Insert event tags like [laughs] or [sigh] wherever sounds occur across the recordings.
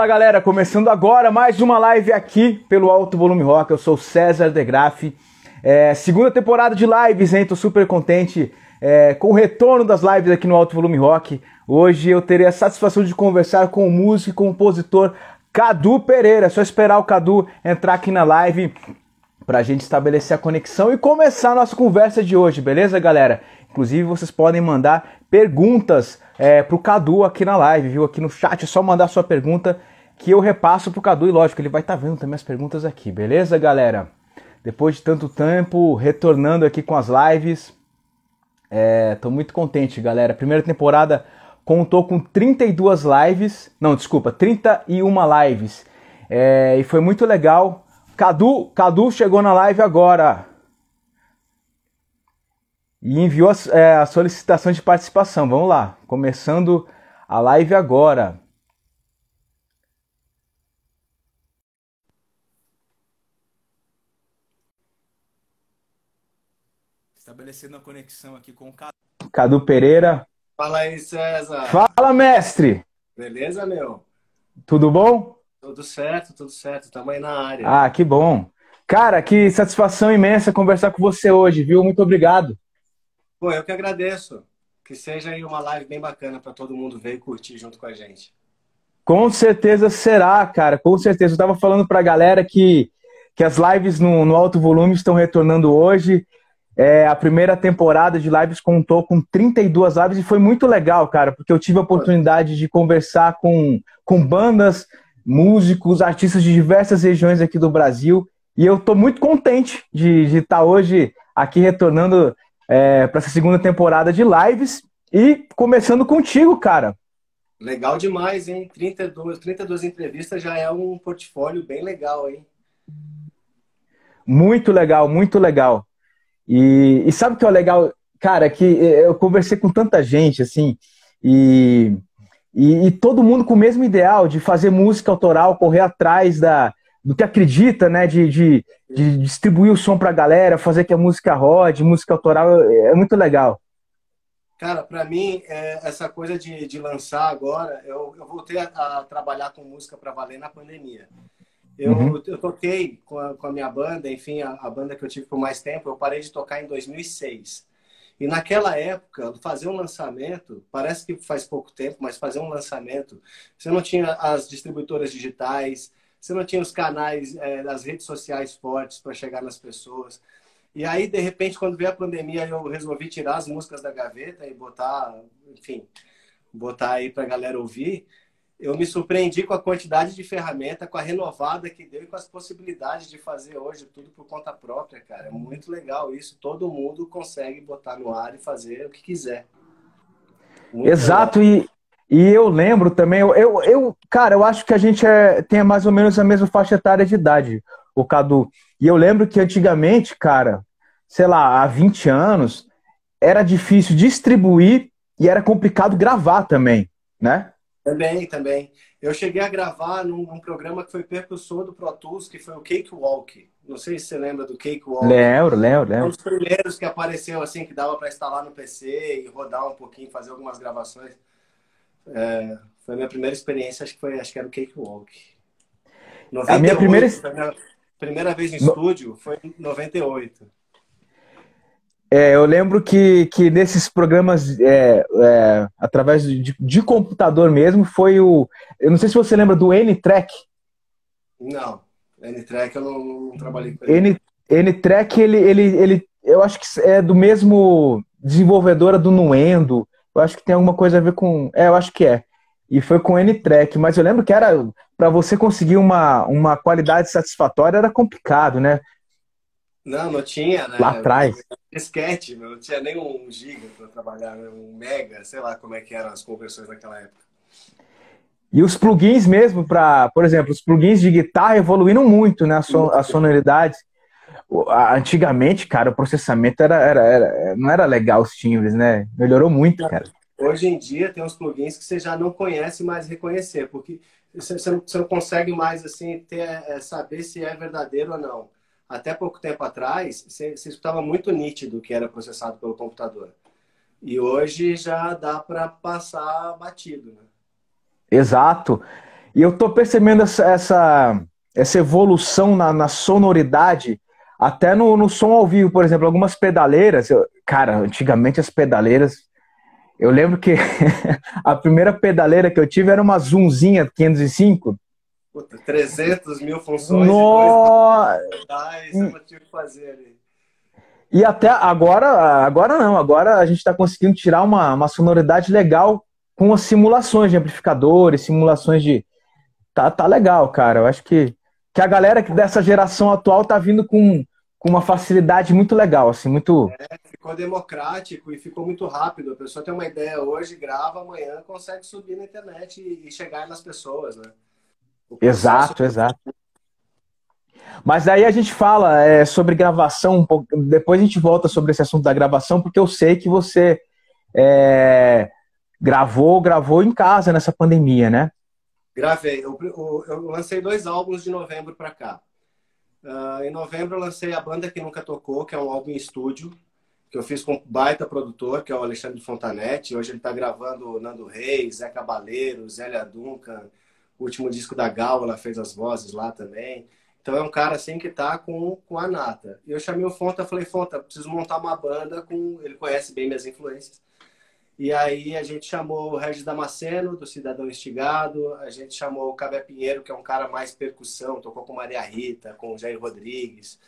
Fala galera, começando agora mais uma live aqui pelo Alto Volume Rock. Eu sou César De Graff. É, segunda temporada de lives, hein? Tô super contente é, com o retorno das lives aqui no Alto Volume Rock. Hoje eu terei a satisfação de conversar com o músico e compositor Cadu Pereira. É só esperar o Cadu entrar aqui na live pra gente estabelecer a conexão e começar a nossa conversa de hoje, beleza, galera? Inclusive, vocês podem mandar perguntas é, pro Cadu aqui na live, viu? Aqui no chat, é só mandar sua pergunta que eu repasso pro Cadu e lógico, ele vai estar tá vendo também as perguntas aqui, beleza, galera? Depois de tanto tempo, retornando aqui com as lives, é, tô muito contente, galera. Primeira temporada contou com 32 lives, não, desculpa, 31 lives, é, e foi muito legal. Cadu, Cadu chegou na live agora e enviou a, é, a solicitação de participação. Vamos lá, começando a live agora. Estabelecendo a conexão aqui com o Cadu. Cadu Pereira. Fala aí, César. Fala, mestre. Beleza, meu? Tudo bom? Tudo certo, tudo certo. Tamo aí na área. Ah, que bom. Cara, que satisfação imensa conversar com você hoje, viu? Muito obrigado. Pô, eu que agradeço. Que seja aí uma live bem bacana para todo mundo ver e curtir junto com a gente. Com certeza será, cara. Com certeza. Eu tava falando pra galera que, que as lives no, no alto volume estão retornando hoje. É, a primeira temporada de lives contou com 32 lives e foi muito legal, cara, porque eu tive a oportunidade de conversar com, com bandas, músicos, artistas de diversas regiões aqui do Brasil. E eu estou muito contente de estar tá hoje aqui retornando é, para essa segunda temporada de lives e começando contigo, cara. Legal demais, hein? 32, 32 entrevistas já é um portfólio bem legal, hein? Muito legal, muito legal. E, e sabe o que é legal? Cara, que eu conversei com tanta gente, assim, e, e, e, todo mundo com o mesmo ideal de fazer música autoral, correr atrás da, do que acredita, né? De, de, de distribuir o som pra galera, fazer que a música rode, música autoral, é muito legal. Cara, para mim, é, essa coisa de, de lançar agora, eu, eu voltei a, a trabalhar com música para valer na pandemia. Eu, uhum. eu toquei com a, com a, minha banda, enfim, a, a, banda que eu tive por mais tempo, eu parei de tocar em 2006. E naquela época, fazer um lançamento, parece que faz pouco tempo, mas fazer um lançamento, você não tinha as distribuidoras digitais, você não tinha os canais, é, as redes sociais fortes para chegar nas pessoas. E aí, de repente, quando veio a pandemia, eu resolvi tirar as músicas da gaveta e botar, enfim, botar aí para a galera ouvir eu me surpreendi com a quantidade de ferramenta, com a renovada que deu e com as possibilidades de fazer hoje tudo por conta própria, cara. É muito legal isso. Todo mundo consegue botar no ar e fazer o que quiser. Muito Exato, e, e eu lembro também, eu, eu, eu, cara, eu acho que a gente é, tem mais ou menos a mesma faixa etária de idade, o Cadu. E eu lembro que antigamente, cara, sei lá, há 20 anos, era difícil distribuir e era complicado gravar também, né? Também, também. Eu cheguei a gravar num, num, programa que foi percussor do Pro Tools, que foi o Cake Walk. Não sei se você lembra do Cake Walk. Lembro, lembro, lembro. Um dos primeiros que apareceu assim, que dava para instalar no PC e rodar um pouquinho, fazer algumas gravações. É, foi a minha primeira experiência, acho que foi, acho que era o Cake Walk. 98, a minha primeira a primeira vez no no... estúdio foi em 98. É, eu lembro que, que nesses programas, é, é, através de, de, computador mesmo, foi o. Eu não sei se você lembra do N-Track. Não, N-Track eu não, não, trabalhei com ele. N-Track, ele, ele, ele, eu acho que é do mesmo desenvolvedora do Nuendo. Eu acho que tem alguma coisa a ver com. É, eu acho que é. E foi com N-Track, mas eu lembro que era. Para você conseguir uma, uma qualidade satisfatória era complicado, né? Não, não tinha, né? Lá atrás. Disquete, não tinha nem um giga para trabalhar, né? um mega, sei lá como é que eram as conversões naquela época. E os plugins mesmo, para, por exemplo, os plugins de guitarra evoluíram muito, né? A, son, a sonoridade. Antigamente, cara, o processamento era, era, era, não era legal os timbres, né? Melhorou muito, cara. Hoje em dia tem uns plugins que você já não conhece mais reconhecer, porque você, você, não, você não consegue mais assim ter, é, saber se é verdadeiro ou não até pouco tempo atrás, você, escutava muito nítido o que era processado pelo computador. E hoje já dá para passar batido, né? Exato. E eu tô percebendo essa, essa, essa evolução na, na sonoridade, até no, no som ao vivo, por exemplo, algumas pedaleiras. Eu, cara, antigamente as pedaleiras. Eu lembro que [laughs] a primeira pedaleira que eu tive era uma Zoomzinha 505. Puta, 300 mil funções. Nossa! E dois... eu tive que fazer ali. E até agora, agora não, agora a gente está conseguindo tirar uma, uma sonoridade legal com as simulações de amplificadores, simulações de. Tá, tá legal, cara. Eu acho que, que a galera dessa geração atual tá vindo com, com uma facilidade muito legal, assim, muito. É, ficou democrático e ficou muito rápido. A pessoa tem uma ideia hoje, grava, amanhã consegue subir na internet e, e chegar nas pessoas, né? Exato, exato. Mas aí a gente fala é, sobre gravação, um pouco, depois a gente volta sobre esse assunto da gravação, porque eu sei que você é, gravou, gravou em casa nessa pandemia, né? Gravei. Eu, eu, eu lancei dois álbuns de novembro para cá. Uh, em novembro eu lancei a banda que nunca tocou, que é um álbum em estúdio, que eu fiz com um baita produtor, que é o Alexandre Fontanetti. Hoje ele está gravando Nando Reis, Zé Cabaleiro, Zélia Duncan, o último disco da Gal, ela fez as vozes lá também. Então é um cara assim que tá com, com a nata. E eu chamei o Fonta, falei, Fonta, preciso montar uma banda com. Ele conhece bem minhas influências. E aí a gente chamou o Regis Damasceno, do Cidadão Instigado, a gente chamou o Cabé Pinheiro, que é um cara mais percussão, tocou com Maria Rita, com Jair Rodrigues.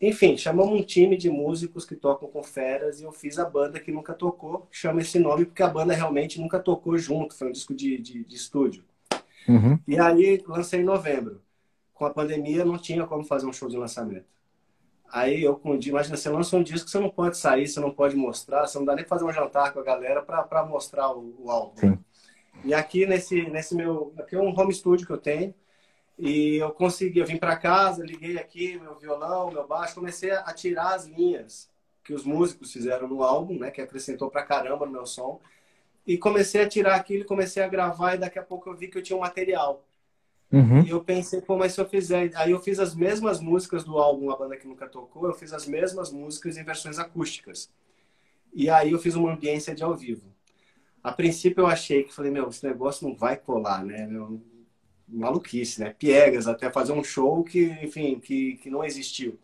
Enfim, chamamos um time de músicos que tocam com feras e eu fiz a banda que nunca tocou. Chama esse nome porque a banda realmente nunca tocou junto, foi um disco de, de, de estúdio. Uhum. E aí lancei em novembro com a pandemia não tinha como fazer um show de lançamento. Aí eu com imagina, você lança um disco, você não pode sair, você não pode mostrar, você não dá nem fazer um jantar com a galera para mostrar o, o álbum. Sim. E aqui nesse, nesse meu. Aqui é um home studio que eu tenho. E eu consegui, eu vim para casa, liguei aqui meu violão, meu baixo, comecei a tirar as linhas que os músicos fizeram no álbum, né, que acrescentou pra caramba no meu som. E comecei a tirar aquilo, comecei a gravar e daqui a pouco eu vi que eu tinha um material. Uhum. E eu pensei, pô, mas se eu fizer. Aí eu fiz as mesmas músicas do álbum A Banda Que Nunca Tocou, eu fiz as mesmas músicas em versões acústicas. E aí eu fiz uma ambiência de ao vivo. A princípio eu achei que, falei, meu, esse negócio não vai colar, né? Meu, maluquice, né? Piegas, até fazer um show que, enfim, que, que não existiu.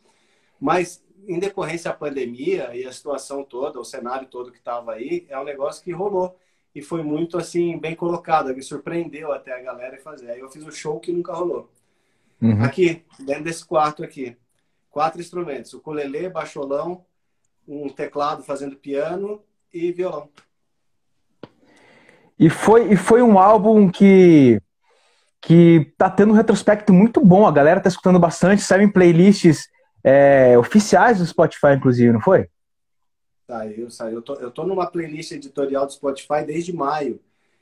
Mas, em decorrência da pandemia e a situação toda, o cenário todo que estava aí, é um negócio que rolou e foi muito assim bem colocado, me surpreendeu até a galera fazer. Aí eu fiz o um show que nunca rolou. Uhum. Aqui, dentro desse quarto aqui, quatro instrumentos: o ukulele, baixolão, um teclado fazendo piano e violão. E foi, e foi um álbum que que tá tendo um retrospecto muito bom. A galera tá escutando bastante, saem playlists é, oficiais do Spotify, inclusive, não foi? Saiu, saiu. Eu tô, eu tô numa playlist editorial do Spotify desde maio,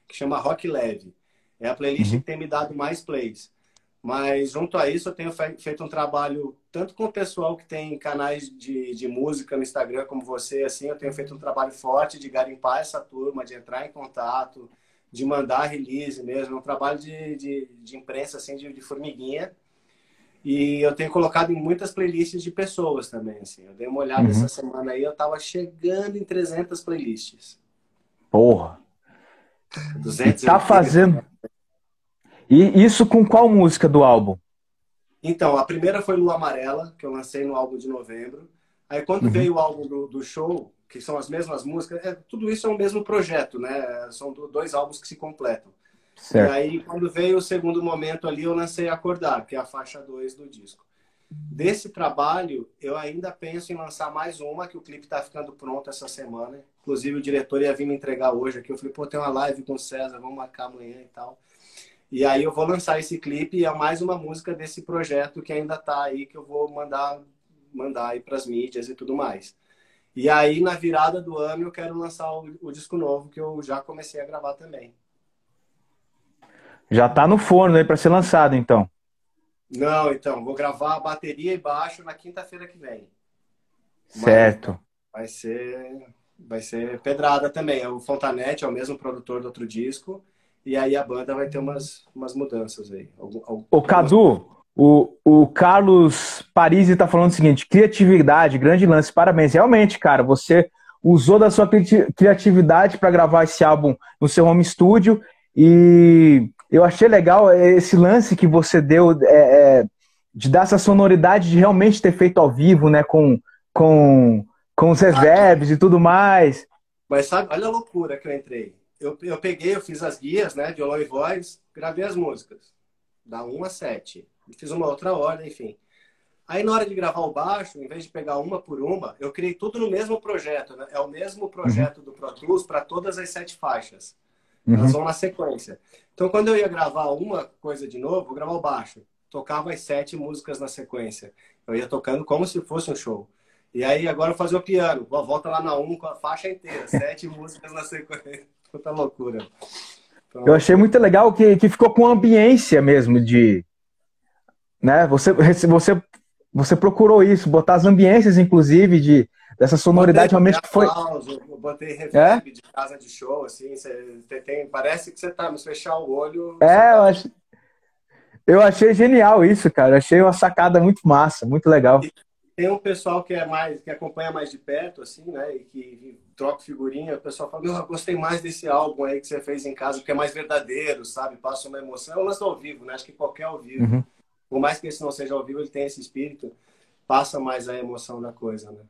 que chama Rock Leve. É a playlist uhum. que tem me dado mais plays. Mas junto a isso, eu tenho feito um trabalho tanto com o pessoal que tem canais de, de música no Instagram como você, assim, eu tenho feito um trabalho forte de garimpar essa turma, de entrar em contato, de mandar release mesmo, é um trabalho de, de, de imprensa, assim, de, de formiguinha. E eu tenho colocado em muitas playlists de pessoas também, assim. Eu dei uma olhada uhum. essa semana aí, eu tava chegando em 300 playlists. Porra! 200 e tá fazendo... E isso com qual música do álbum? Então, a primeira foi Lua Amarela, que eu lancei no álbum de novembro. Aí quando uhum. veio o álbum do, do, show, que são as mesmas músicas, é, tudo isso é o mesmo projeto, né? São dois álbuns que se completam. Certo. E aí, quando veio o segundo momento ali, eu lancei Acordar, que é a faixa 2 do disco. Desse trabalho, eu ainda penso em lançar mais uma, que o clipe está ficando pronto essa semana. Inclusive, o diretor ia vir me entregar hoje aqui. Eu falei, pô, tem uma live com o César, vamos marcar amanhã e tal. E aí eu vou lançar esse clipe e é mais uma música desse projeto que ainda está aí, que eu vou mandar, mandar aí para as mídias e tudo mais. E aí, na virada do ano, eu quero lançar o, o disco novo, que eu já comecei a gravar também. Já tá no forno aí para ser lançado, então. Não, então, vou gravar bateria e baixo na quinta-feira que vem. Certo. Mas vai ser vai ser pedrada também. O Fontanete é o mesmo produtor do outro disco. E aí a banda vai ter umas, umas mudanças aí. Algum... O Cadu, o, o Carlos Parisi está falando o seguinte: criatividade, grande lance, parabéns. Realmente, cara, você usou da sua criatividade para gravar esse álbum no seu home studio e eu achei legal esse lance que você deu é, é, de dar essa sonoridade de realmente ter feito ao vivo, né? Com, com, com os reverbs e tudo mais. Mas sabe, olha a loucura que eu entrei. Eu, eu peguei, eu fiz as guias, né? Violão e voz, gravei as músicas. Da 1 a 7. Fiz uma outra ordem, enfim. Aí na hora de gravar o baixo, em vez de pegar uma por uma, eu criei tudo no mesmo projeto, né? É o mesmo projeto uhum. do Pro Tools para todas as sete faixas. Uhum. Elas vão na sequência. Então quando eu ia gravar uma coisa de novo, eu gravar o baixo. Tocava as sete músicas na sequência. Eu ia tocando como se fosse um show. E aí agora eu fazia o piano. Volta lá na 1 um, com a faixa inteira. [laughs] Sete músicas na sequência. Puta loucura. Então, eu achei muito legal que, que ficou com ambiência mesmo de. Né? Você, você você procurou isso, botar as ambiências, inclusive, de, dessa sonoridade realmente que foi. Eu botei reverb é? de casa de show, assim, você tem, parece que você tá, mas fechar o olho. É, tá... eu, achei, eu achei genial isso, cara. Eu achei uma sacada muito massa, muito legal. E tem um pessoal que é mais, que acompanha mais de perto, assim, né? E que troca figurinha, o pessoal fala, eu gostei mais desse álbum aí que você fez em casa, porque é mais verdadeiro, sabe? Passa uma emoção. É um lance ao vivo, né? Acho que qualquer ao vivo. Uhum por mais que esse não seja ao vivo, ele tem esse espírito, passa mais a emoção da coisa, né?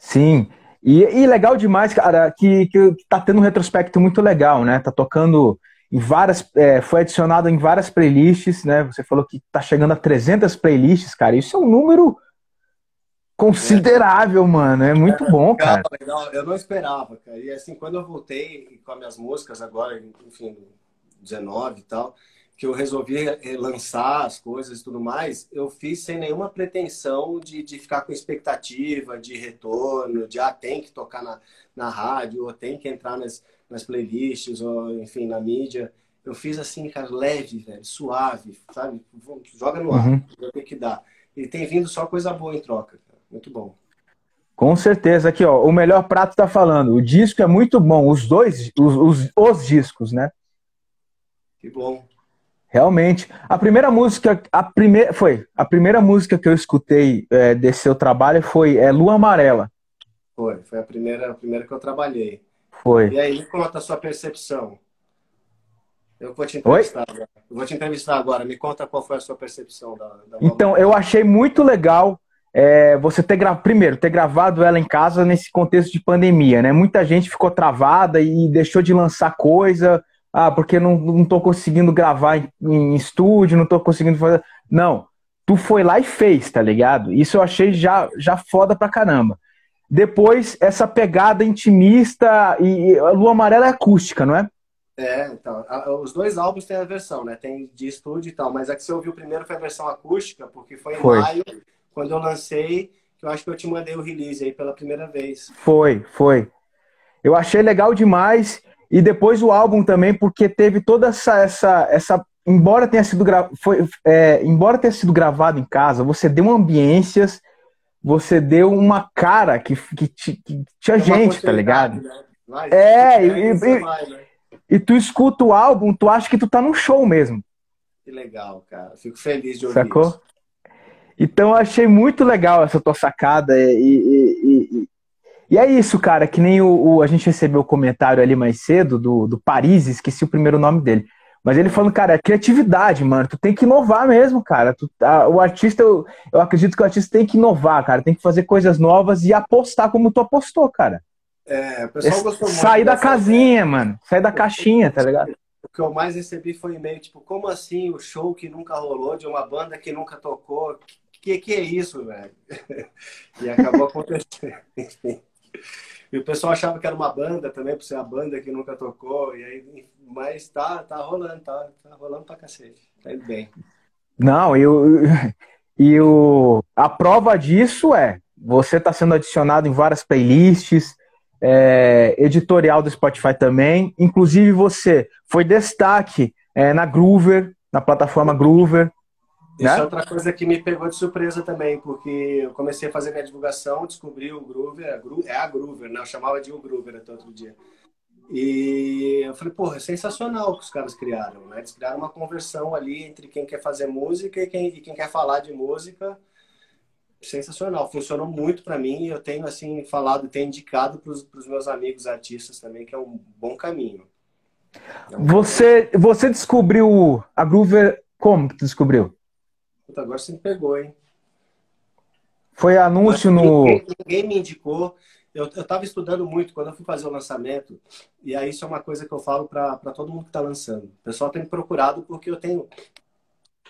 Sim. E, e legal demais, cara, que, que tá tendo um retrospecto muito legal, né? Tá tocando em várias, é, foi adicionado em várias playlists, né? Você falou que tá chegando a 300 playlists, cara. Isso é um número considerável, é. mano. É muito é, bom, cara. Legal. Eu não esperava, cara. E assim, quando eu voltei com as minhas músicas agora, enfim, 19 e tal, que eu resolvi lançar as coisas e tudo mais, eu fiz sem nenhuma pretensão de, de ficar com expectativa de retorno, de ah, tem que tocar na, na rádio, ou tem que entrar nas, nas playlists, ou enfim, na mídia. Eu fiz assim, cara, leve, velho, suave, sabe? Joga no ar, uhum. tem que dar. E tem vindo só coisa boa em troca, cara. muito bom. Com certeza, aqui ó, o melhor prato tá falando. O disco é muito bom, os dois, os, os, os discos, né? Que bom. Realmente. A primeira música, a primeira, foi, a primeira música que eu escutei é, desse seu trabalho foi é, Lua Amarela. Foi, foi a primeira, a primeira que eu trabalhei. Foi. E aí, me conta a sua percepção. Eu vou te entrevistar Oi? agora. Eu vou te entrevistar agora. Me conta qual foi a sua percepção da, da Então, eu achei muito legal é, você ter gravado, primeiro, ter gravado ela em casa nesse contexto de pandemia, né? Muita gente ficou travada e deixou de lançar coisa ah, porque não, não tô conseguindo gravar em, em estúdio, não tô conseguindo fazer. Não. Tu foi lá e fez, tá ligado? Isso eu achei já, já foda pra caramba. Depois, essa pegada intimista e, e a Lua Amarela é acústica, não é? É, então, a, os dois álbuns têm a versão, né? Tem de estúdio e tal, mas a que você ouviu primeiro foi a versão acústica, porque foi em foi. maio, quando eu lancei, que eu acho que eu te mandei o release aí pela primeira vez. Foi, foi. Eu achei legal demais. E depois o álbum também, porque teve toda essa. essa, essa embora tenha sido gra... foi, é, embora tenha sido gravado em casa, você deu ambiências, você deu uma cara que, que, que tinha gente, tá ligado? Né? é, e, e, vai, né? e tu escuta o álbum, tu acha que tu tá num show mesmo. Que legal, cara. Fico feliz de ouvir Sacou? Isso. Então eu achei muito legal essa tua sacada e, e, é isso, cara, que nem o, o, a gente recebeu o comentário ali mais cedo do, do Paris, esqueci o primeiro nome dele. Mas ele falando, cara, é criatividade, mano. Tu tem que inovar mesmo, cara. Tu, a, o artista, eu, eu acredito que o artista tem que inovar, cara. Tem que fazer coisas novas e apostar como tu apostou, cara. É, o pessoal gostou muito. Sair da casinha, ideia. mano. Sair da caixinha, tá ligado? O que eu mais recebi foi e-mail, tipo, como assim o show que nunca rolou de uma banda que nunca tocou? Que que é isso, velho? [laughs] e acabou acontecendo, [laughs] enfim. E o pessoal achava que era uma banda também, por ser a banda que nunca tocou. E aí, mas tá, tá rolando, tá, tá rolando pra cacete. Tá indo bem. Não, e, e o, a prova disso é você está sendo adicionado em várias playlists, é, editorial do Spotify também. Inclusive, você foi destaque é, na Groover, na plataforma Groover. Isso né? é outra coisa que me pegou de surpresa também, porque eu comecei a fazer minha divulgação, descobri o Groover, é a Groover, né? Eu chamava de o Groover até outro dia. E eu falei, porra, é sensacional o que os caras criaram, né? Eles criaram uma conversão ali entre quem quer fazer música e quem, e quem quer falar de música. Sensacional, funcionou muito para mim. Eu tenho, assim, falado, tenho indicado para os meus amigos artistas também, que é um bom caminho. Você, você descobriu a Groover como que tu descobriu? Puta, agora você me pegou, hein? Foi anúncio no. Ninguém, ninguém, me indicou. Eu estava estudando muito quando eu fui fazer o lançamento, e aí isso é uma coisa que eu falo para todo mundo que está lançando. O pessoal tem me procurado porque eu tenho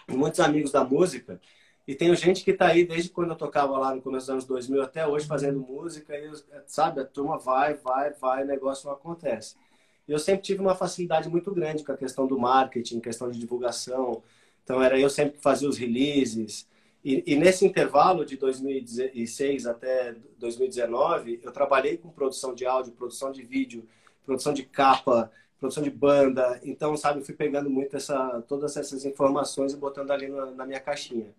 muitos amigos da música e tenho gente que está aí desde quando eu tocava lá no começo dos anos 2000 até hoje fazendo música e, sabe, a turma vai, vai, vai, o negócio não acontece. E eu sempre tive uma facilidade muito grande com a questão do marketing, questão de divulgação. Então, era eu sempre que fazia os releases, e, e, nesse intervalo de 2006 até 2019, eu trabalhei com produção de áudio, produção de vídeo, produção de capa, produção de banda. Então, sabe, eu fui pegando muito essa, todas essas informações e botando ali na, na minha caixinha.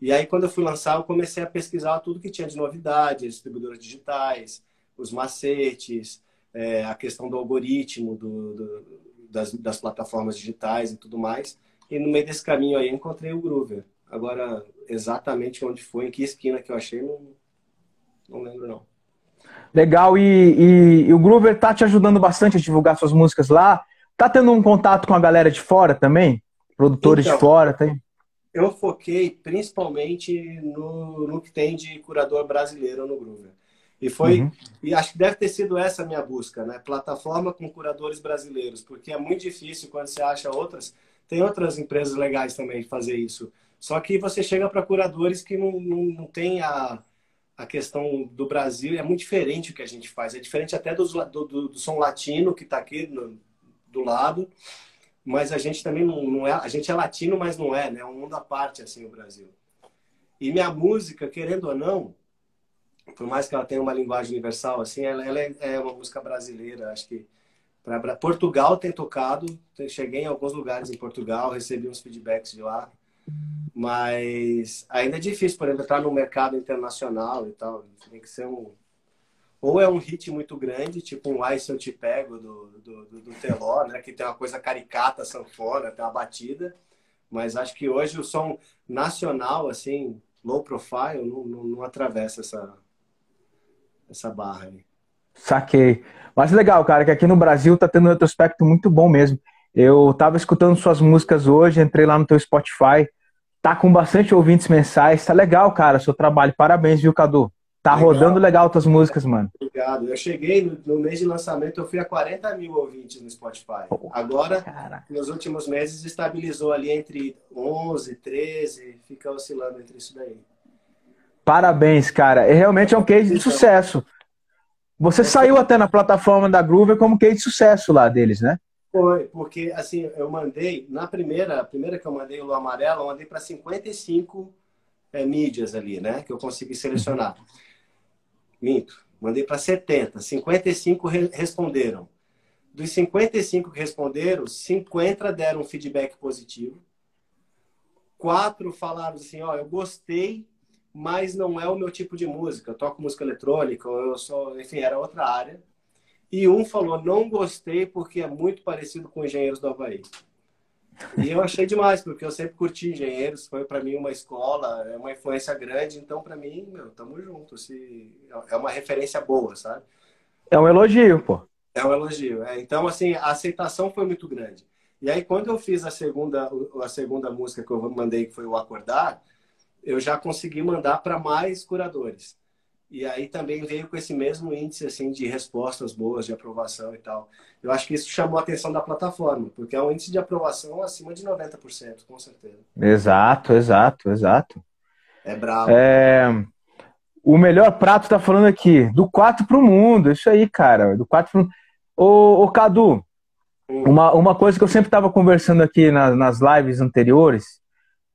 E aí, quando eu fui lançar, eu comecei a pesquisar tudo que tinha de novidades, distribuidoras digitais, os macetes, é, a questão do algoritmo do, do, das, das plataformas digitais e tudo mais. E no meio desse caminho aí, encontrei o Groover. Agora, exatamente onde foi, em que esquina que eu achei, não, não lembro não. Legal, e, e, e, o Groover tá te ajudando bastante a divulgar suas músicas lá? Tá tendo um contato com a galera de fora também? Produtores então, de fora, tem? Eu foquei principalmente no, no que tem de curador brasileiro no Groover. E foi, uhum. e acho que deve ter sido essa a minha busca, né? Plataforma com curadores brasileiros, porque é muito difícil quando você acha outras. Tem outras empresas legais também de fazer isso. Só que você chega para curadores que não, não, não tem a, a questão do Brasil, é muito diferente o que a gente faz. É diferente até do, do, do som latino que está aqui no, do lado, mas a gente também não, não, é. A gente é latino, mas não é, né? É um mundo à parte, assim, o Brasil. E minha música, querendo ou não, por mais que ela tenha uma linguagem universal, assim, ela, ela é, é, uma música brasileira. Acho que para Portugal tem tocado, cheguei em alguns lugares em Portugal, recebi uns feedbacks de lá. Mas ainda é difícil, por exemplo, entrar no mercado internacional e tal. Tem que ser um. Ou é um hit muito grande, tipo um Ai Se Eu Te Pego do, do, do, do Teló, né? Que tem uma coisa caricata, sanfona, tem uma batida. Mas acho que hoje o som nacional, assim, low profile, não, não, não atravessa essa, essa barra aí. Saquei. Mas legal, cara, que aqui no Brasil tá tendo um retrospecto muito bom mesmo. Eu tava escutando suas músicas hoje, entrei lá no teu Spotify, tá com bastante ouvintes mensais, tá legal, cara, seu trabalho. Parabéns, viu, Cadu? Tá legal. rodando legal tuas músicas, mano. Obrigado. Eu cheguei no, mês de lançamento, eu fui a 40 mil ouvintes no Spotify. Agora, Caraca. nos últimos meses, estabilizou ali entre 11, 13, fica oscilando entre isso daí. Parabéns, cara. E realmente é um case de então, sucesso. Você é saiu até na plataforma da Groover como case de sucesso lá deles, né? Foi, porque assim, eu mandei, na primeira, a primeira que eu mandei, o Amarelo, eu mandei para 55 é, mídias ali, né? Que eu consegui selecionar. Minto, mandei para 70. 55 re responderam. Dos 55 que responderam, 50 deram um feedback positivo. Quatro falaram assim: ó, eu gostei, mas não é o meu tipo de música. Eu toco música eletrônica, eu sou, enfim, era outra área. E um falou, não gostei porque é muito parecido com Engenheiros do Havaí. E eu achei demais, porque eu sempre curti Engenheiros, foi para mim uma escola, é uma influência grande, então para mim, meu, tamo junto. Se, é uma referência boa, sabe? É um elogio, pô. É um elogio. É. Então, assim, a aceitação foi muito grande. E aí, quando eu fiz a segunda, a segunda música que eu mandei, que foi o Acordar, eu já consegui mandar para mais curadores. E aí também veio com esse mesmo índice assim de respostas boas, de aprovação e tal. Eu acho que isso chamou a atenção da plataforma, porque é um índice de aprovação acima de 90%, com certeza. Exato, exato, exato. É bravo. É... O melhor prato tá falando aqui, do 4 pro mundo. Isso aí, cara, do 4 pro Ô, ô Cadu, hum. uma, uma coisa que eu sempre tava conversando aqui na, nas lives anteriores,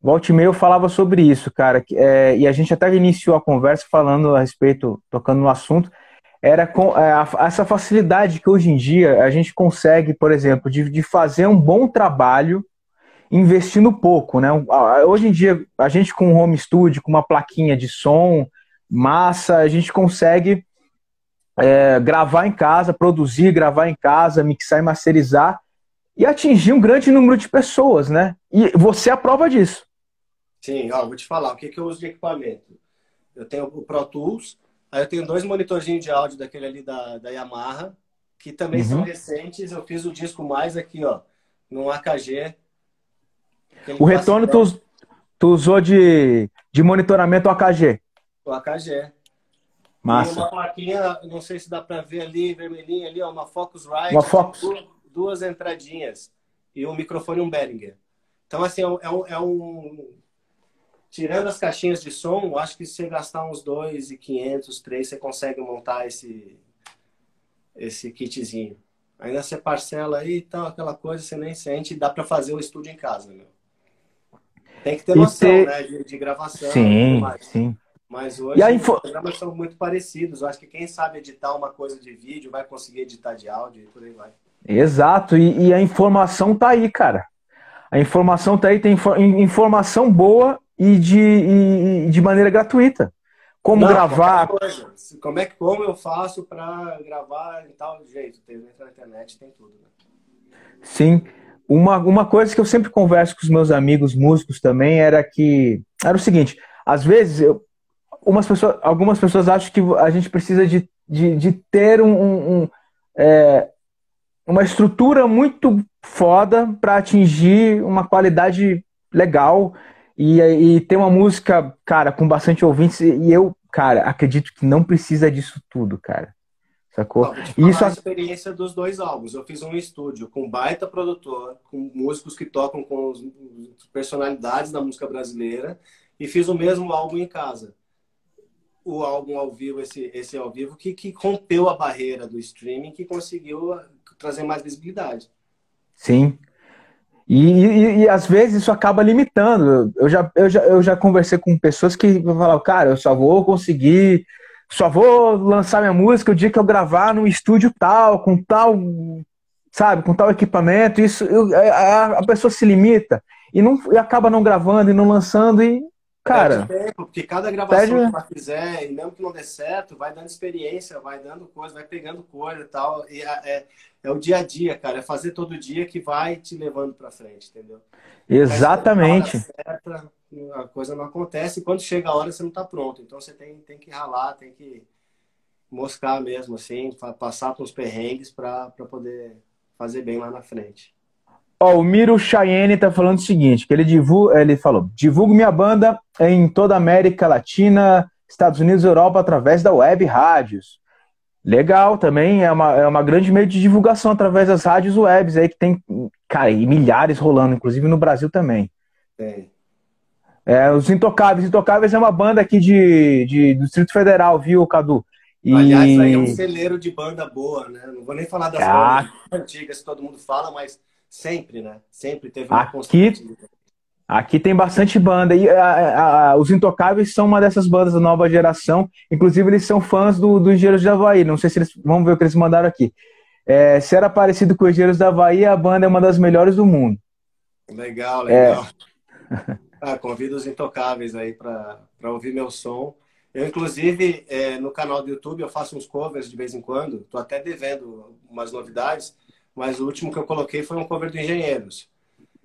Volte eu falava sobre isso, cara, é, e a gente até iniciou a conversa falando a respeito, tocando no assunto, era com é, a, essa facilidade que hoje em dia a gente consegue, por exemplo, de, de fazer um bom trabalho investindo pouco, né? Hoje em dia, a gente com um home studio, com uma plaquinha de som, massa, a gente consegue é, gravar em casa, produzir, gravar em casa, mixar e masterizar e atingir um grande número de pessoas, né? E você é a prova disso. Sim, ó, vou te falar, o que, que eu uso de equipamento? Eu tenho o Pro Tools, aí eu tenho dois monitorzinhos de áudio daquele ali da, da Yamaha, que também uhum. são recentes. Eu fiz o disco mais aqui, ó, no AKG. O retorno tu, tu usou de, de monitoramento AKG? O AKG. Massa. E uma plaquinha, não sei se dá para ver ali, vermelhinha ali, ó, uma Focusrite. Uma Focus. Duas, duas, entradinhas. E um microfone um Behringer. Então, assim, é um, é um, é um... Tirando as caixinhas de som, acho que se você gastar uns 2,500, 3, você consegue montar esse, esse kitzinho. Ainda você parcela aí e tal, aquela coisa, você nem sente, dá para fazer o estúdio em casa, meu. Tem que ter noção, ter... né, de, de gravação. Sim, sim. Mas hoje os programas são muito parecidos. Eu acho que quem sabe editar uma coisa de vídeo vai conseguir editar de áudio e por aí vai. Exato, e, e a informação tá aí, cara. A informação tá aí, tem informação boa e de, e, de maneira gratuita. Como Não, gravar. Como é que como eu faço para gravar em tal jeito? Tem na internet, tem tudo. Né? Sim. Uma, uma coisa que eu sempre converso com os meus amigos músicos também era que era o seguinte: às vezes eu, umas pessoas, algumas pessoas acham que a gente precisa de, de, de ter um, um é, uma estrutura muito foda para atingir uma qualidade legal e, e ter uma música, cara, com bastante ouvintes. E eu, cara, acredito que não precisa disso tudo, cara. Sacou? Não, Isso a experiência dos dois álbuns. Eu fiz um estúdio com baita produtor, com músicos que tocam com os, personalidades da música brasileira, e fiz o mesmo álbum em casa o álbum ao vivo, esse, esse ao vivo, que, que rompeu a barreira do streaming, que conseguiu uh, trazer mais visibilidade. Sim. E, e, e, às vezes isso acaba limitando. Eu já, eu já, eu já conversei com pessoas que falaram, cara, eu só vou conseguir, só vou lançar minha música o dia que eu gravar num estúdio tal, com tal, sabe, com tal equipamento. Isso eu, a, a pessoa se limita e não e acaba não gravando e não lançando e Cara, tempo, porque cada gravação pede... que ela fizer, e mesmo que não dê certo, vai dando experiência, vai dando coisa, vai pegando coisa e tal. E é, é o dia a dia, cara. É fazer todo dia que vai te levando para frente, entendeu? Exatamente. Certa, a coisa não acontece e quando chega a hora você não tá pronto. Então você tem, tem que ralar, tem que moscar mesmo, assim, passar com os perrengues para poder fazer bem lá na frente. Ó, o Miro Cheyenne tá falando o seguinte, que ele divulga, ele falou, divulgo minha banda em toda a América Latina, Estados Unidos, Europa, através da web rádios. Legal, também é uma, é uma grande meio de divulgação através das rádios webs aí que tem, cara, e milhares rolando, inclusive no Brasil também. Tem. É, os Intocáveis. Intocáveis é uma banda aqui de, de, do Distrito Federal, viu, Cadu? E... Aliás, aí é um celeiro de banda boa, né? Não vou nem falar das ah. bandas antigas que todo mundo fala, mas Sempre, né? Sempre teve uma aqui, aqui tem bastante banda. E a, a, os Intocáveis são uma dessas bandas da nova geração. Inclusive, eles são fãs do, do Engenheiros de Havaí. Não sei se eles. Vamos ver o que eles mandaram aqui. É, se era parecido com os Engenheiros da Havaí, a banda é uma das melhores do mundo. Legal, legal. É. [laughs] ah, convido os Intocáveis aí para ouvir meu som. Eu, inclusive, é, no canal do YouTube, eu faço uns covers de vez em quando. Estou até devendo umas novidades mas o último que eu coloquei foi um cover do Engenheiros.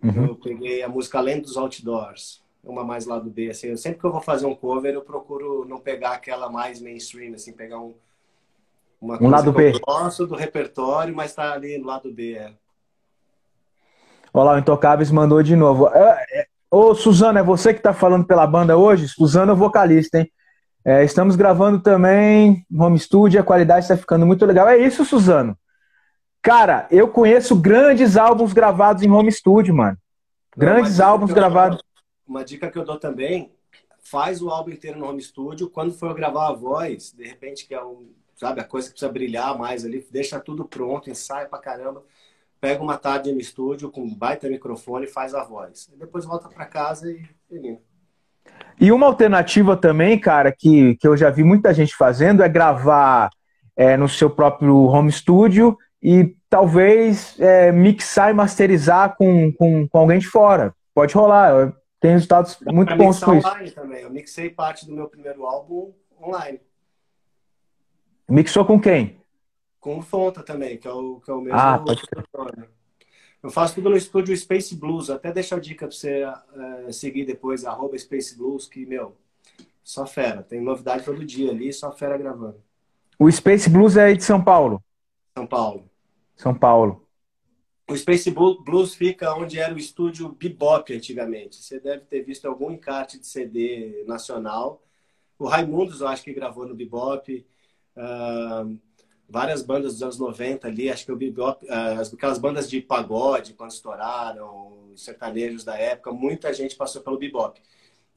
Uhum. Eu peguei a música Além dos Outdoors, uma mais lá do B. Assim, eu, sempre que eu vou fazer um cover, eu procuro não pegar aquela mais mainstream, assim, pegar um, uma um lado B. eu gosto do repertório, mas tá ali no lado B. É. Olha lá, o Intocáveis mandou de novo. É, é, ô, Suzana, é você que tá falando pela banda hoje? Suzana é vocalista, hein? É, estamos gravando também home studio, a qualidade está ficando muito legal. É isso, Suzano. Cara, eu conheço grandes álbuns gravados em home studio, mano. Grandes álbuns gravados. Dou, uma dica que eu dou também, faz o álbum inteiro no home studio. Quando for gravar a voz, de repente que é um, sabe, a coisa que precisa brilhar mais ali, deixa tudo pronto, ensaia pra caramba. Pega uma tarde no estúdio com um baita microfone e faz a voz. E depois volta para casa e, e E uma alternativa também, cara, que, que eu já vi muita gente fazendo é gravar é, no seu próprio home studio e talvez é, mixar e masterizar com, com, com, alguém de fora. Pode rolar, tem resultados muito bons com isso. online também. Eu mixei parte do meu primeiro álbum online. Mixou com quem? Com o Fonta também, que é o, que é o mesmo. Ah, pode Eu faço tudo no estúdio Space Blues. Até deixar a dica para você uh, seguir depois, arroba Space Blues, que, meu, só fera. Tem novidade todo dia ali, só fera gravando. O Space Blues é aí de São Paulo? São Paulo. São Paulo. O Space Blues fica onde era o estúdio Bebop antigamente. Você deve ter visto algum encarte de CD nacional. O Raimundos, eu acho que gravou no Bebop. Uh, várias bandas dos anos 90 ali, acho que o Bebop, uh, aquelas bandas de pagode, quando estouraram, os sertanejos da época, muita gente passou pelo Bebop.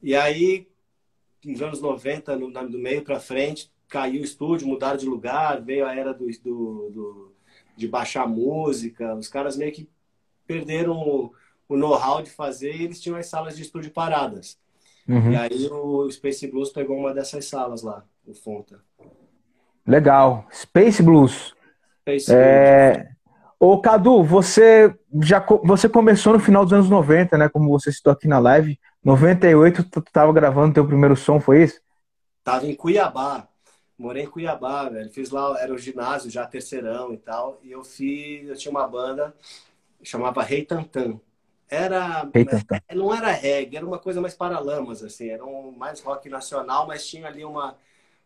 E aí, nos anos 90, no, no meio para frente, caiu o estúdio, mudaram de lugar, veio a era do, do, do de baixar música. Os caras meio que perderam o, o know-how de fazer e eles tinham as salas de estúdio paradas. Uhum. E aí o Space Blues pegou uma dessas salas lá, o Fonta. Legal. Space Blues. Space é... Blues. Ô, Cadu, você já você começou no final dos anos 90, né? Como você citou aqui na live. 98, tu tava gravando teu primeiro som, foi isso? Tava em Cuiabá. Morei em Cuiabá, velho. Fiz lá, era o ginásio já terceirão e tal. E eu fiz, eu tinha uma banda, chamava Rei Tantan. Era, Rei Tantan. É, não era reggae, era uma coisa mais paralamas, assim. Era um, mais rock nacional, mas tinha ali uma,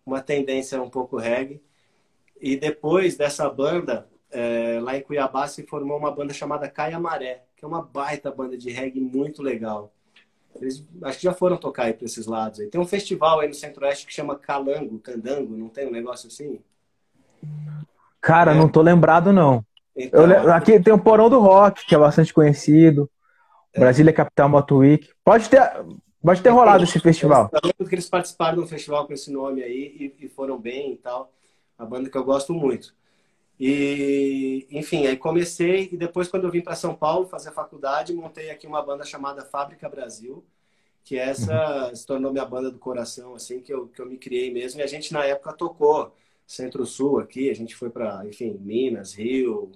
uma tendência um pouco reggae. E depois dessa banda, é, lá em Cuiabá se formou uma banda chamada Caia Maré, que é uma baita banda de reggae muito legal. Eles acho que já foram tocar aí para esses lados. Aí. Tem um festival aí no Centro-Oeste que chama Calango, Candango, não tem um negócio assim? Cara, é. não tô lembrado, não. Então, aqui tem o Porão do Rock, que é bastante conhecido. É. Brasília Capital Moto Week. Pode ter, pode ter rolado esse festival. Eu lembro que eles participaram de um festival com esse nome aí e, e foram bem e tal. A banda que eu gosto muito. E, enfim, aí comecei e depois quando eu vim para São Paulo fazer faculdade, montei aqui uma banda chamada Fábrica Brasil, que essa uhum. se tornou minha banda do coração, assim, que eu, que eu me criei mesmo. E a gente na época tocou Centro-Sul aqui, a gente foi para, enfim, Minas, Rio,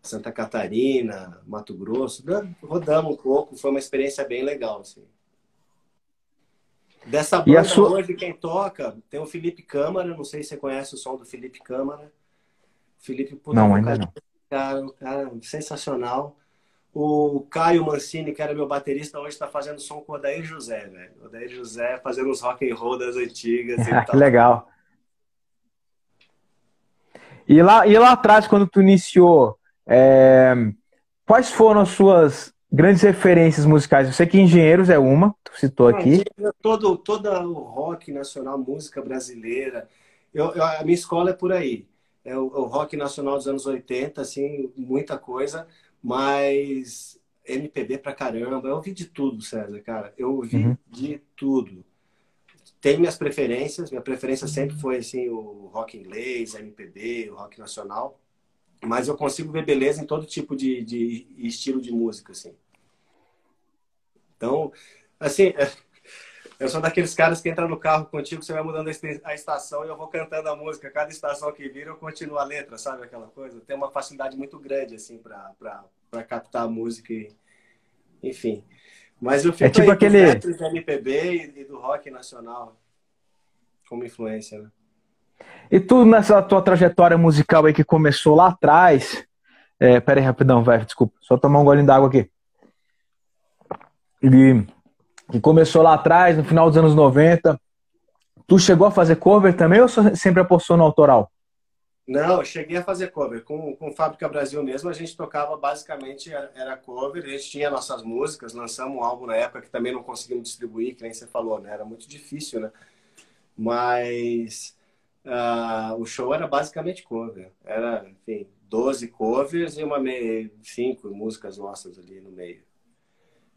Santa Catarina, Mato Grosso, rodamos um pouco, foi uma experiência bem legal, assim. Dessa banda sua... hoje, quem toca, tem o Felipe Câmara, não sei se você conhece o som do Felipe Câmara. Felipe puta, não, ainda não. Cara, cara, sensacional. O Caio Mancini, que era meu baterista, hoje está fazendo som com o Odair José, velho. O Odair José fazendo os rock and roll das antigas. [laughs] que legal. E lá, e lá atrás, quando tu iniciou, é... quais foram as suas grandes referências musicais? Eu sei que Engenheiros é uma, tu citou aqui. Todo, todo o rock nacional, música brasileira. Eu, eu, a minha escola é por aí é o, o, rock nacional dos anos 80, assim, muita coisa, mas MPB pra caramba. Eu ouvi de tudo, César, cara. Eu ouvi uhum. de tudo. Tem minhas preferências, minha preferência sempre foi assim o rock inglês, MPB, o rock nacional, mas eu consigo ver beleza em todo tipo de, de estilo de música, assim. Então, assim, eu sou daqueles caras que entram no carro contigo, você vai mudando a estação e eu vou cantando a música. Cada estação que vira, eu continuo a letra, sabe aquela coisa? Tem uma facilidade muito grande, assim, para captar a música. E... Enfim. Mas eu fico é tipo aquele... do MPB e do rock nacional como influência, né? E tu, nessa tua trajetória musical aí que começou lá atrás. É, pera aí, rapidão, vai, desculpa. Só tomar um golinho d'água aqui. E que começou lá atrás, no final dos anos 90. Tu chegou a fazer cover também ou sempre apostou no autoral? Não, eu cheguei a fazer cover. Com, com Fábrica Brasil mesmo, a gente tocava basicamente, era cover, a gente tinha nossas músicas, lançamos um álbum na época que também não conseguimos distribuir, que nem você falou, né? Era muito difícil, né? Mas uh, o show era basicamente cover. Era, enfim, 12 covers e uma meia, cinco músicas nossas ali no.